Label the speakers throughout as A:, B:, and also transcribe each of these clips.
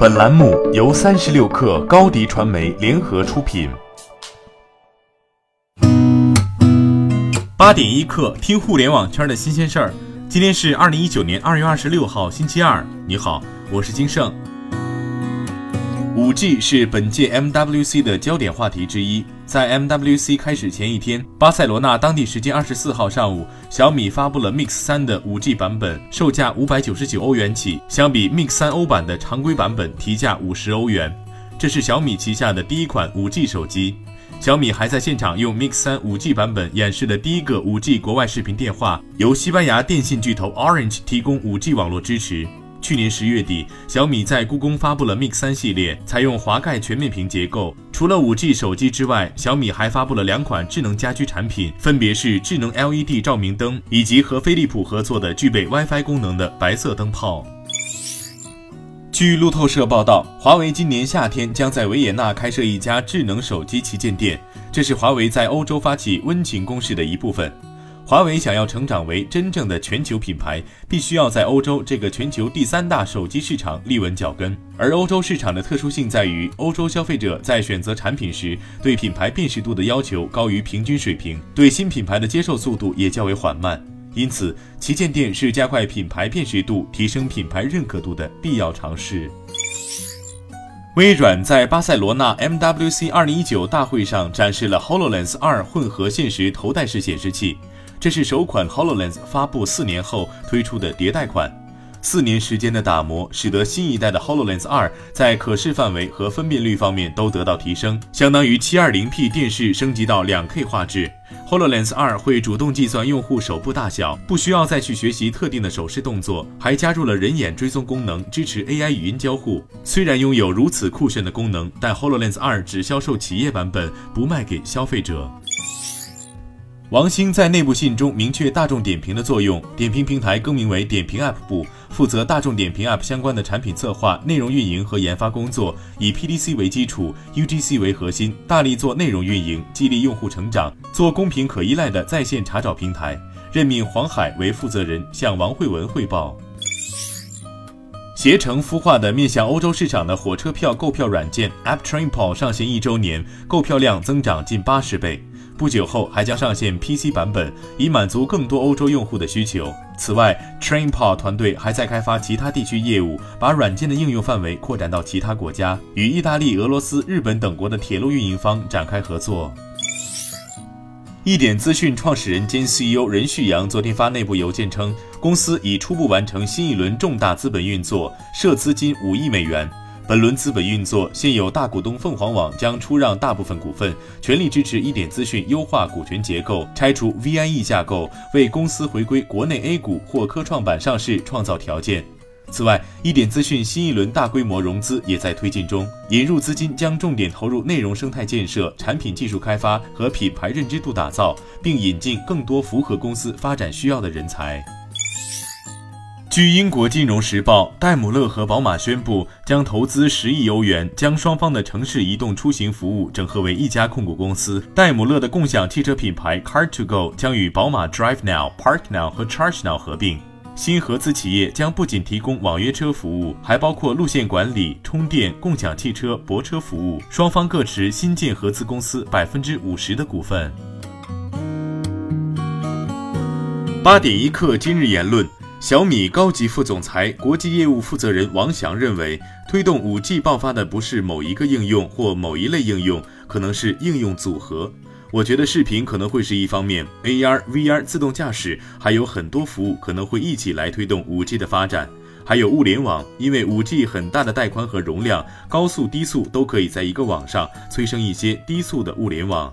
A: 本栏目由三十六氪高低传媒联合出品。
B: 八点一刻，听互联网圈的新鲜事儿。今天是二零一九年二月二十六号，星期二。你好，我是金盛。五 G 是本届 MWC 的焦点话题之一。在 MWC 开始前一天，巴塞罗那当地时间二十四号上午，小米发布了 Mix 三的五 G 版本，售价五百九十九欧元起，相比 Mix 三欧版的常规版本提价五十欧元。这是小米旗下的第一款五 G 手机。小米还在现场用 Mix 三五 G 版本演示了第一个五 G 国外视频电话，由西班牙电信巨头 Orange 提供五 G 网络支持。去年十月底，小米在故宫发布了 Mix 三系列，采用滑盖全面屏结构。除了 5G 手机之外，小米还发布了两款智能家居产品，分别是智能 LED 照明灯以及和飞利浦合作的具备 WiFi 功能的白色灯泡。据路透社报道，华为今年夏天将在维也纳开设一家智能手机旗舰店，这是华为在欧洲发起温情攻势的一部分。华为想要成长为真正的全球品牌，必须要在欧洲这个全球第三大手机市场立稳脚跟。而欧洲市场的特殊性在于，欧洲消费者在选择产品时，对品牌辨识度的要求高于平均水平，对新品牌的接受速度也较为缓慢。因此，旗舰店是加快品牌辨识度、提升品牌认可度的必要尝试。微软在巴塞罗那 MWC 2019大会上展示了 Hololens 2混合现实头戴式显示器。这是首款 Hololens 发布四年后推出的迭代款，四年时间的打磨使得新一代的 Hololens 2在可视范围和分辨率方面都得到提升，相当于 720P 电视升级到 2K 画质。Hololens 2会主动计算用户手部大小，不需要再去学习特定的手势动作，还加入了人眼追踪功能，支持 AI 语音交互。虽然拥有如此酷炫的功能，但 Hololens 2只销售企业版本，不卖给消费者。王兴在内部信中明确大众点评的作用，点评平台更名为点评 App 部，负责大众点评 App 相关的产品策划、内容运营和研发工作，以 PDC 为基础，UGC 为核心，大力做内容运营，激励用户成长，做公平可依赖的在线查找平台。任命黄海为负责人，向王慧文汇报。携程孵化的面向欧洲市场的火车票购票软件 App TrainPal 上线一周年，购票量增长近八十倍。不久后还将上线 PC 版本，以满足更多欧洲用户的需求。此外，TrainPal 团队还在开发其他地区业务，把软件的应用范围扩展到其他国家，与意大利、俄罗斯、日本等国的铁路运营方展开合作。一点资讯创始人兼 CEO 任旭阳昨天发内部邮件称，公司已初步完成新一轮重大资本运作，涉资金五亿美元。本轮资本运作，现有大股东凤凰网将出让大部分股份，全力支持一点资讯优化股权结构，拆除 VIE 架构，为公司回归国内 A 股或科创板上市创造条件。此外，一点资讯新一轮大规模融资也在推进中，引入资金将重点投入内容生态建设、产品技术开发和品牌认知度打造，并引进更多符合公司发展需要的人才。据英国金融时报，戴姆勒和宝马宣布将投资十亿欧元，将双方的城市移动出行服务整合为一家控股公司。戴姆勒的共享汽车品牌 Car2Go 将与宝马 Drive Now、Park Now 和 Charge Now 合并。新合资企业将不仅提供网约车服务，还包括路线管理、充电、共享汽车、泊车服务。双方各持新建合资公司百分之五十的股份。八点一刻，今日言论。小米高级副总裁、国际业务负责人王翔认为，推动 5G 爆发的不是某一个应用或某一类应用，可能是应用组合。我觉得视频可能会是一方面，AR、VR、自动驾驶还有很多服务可能会一起来推动 5G 的发展。还有物联网，因为 5G 很大的带宽和容量，高速、低速都可以在一个网上催生一些低速的物联网。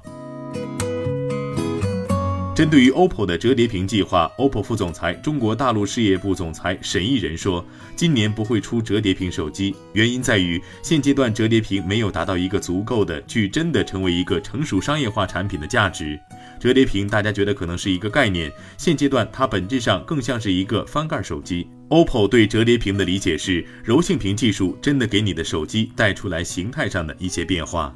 B: 针对于 OPPO 的折叠屏计划，OPPO 副总裁、中国大陆事业部总裁沈义仁说，今年不会出折叠屏手机，原因在于现阶段折叠屏没有达到一个足够的去真的成为一个成熟商业化产品的价值。折叠屏大家觉得可能是一个概念，现阶段它本质上更像是一个翻盖手机。OPPO 对折叠屏的理解是，柔性屏技术真的给你的手机带出来形态上的一些变化。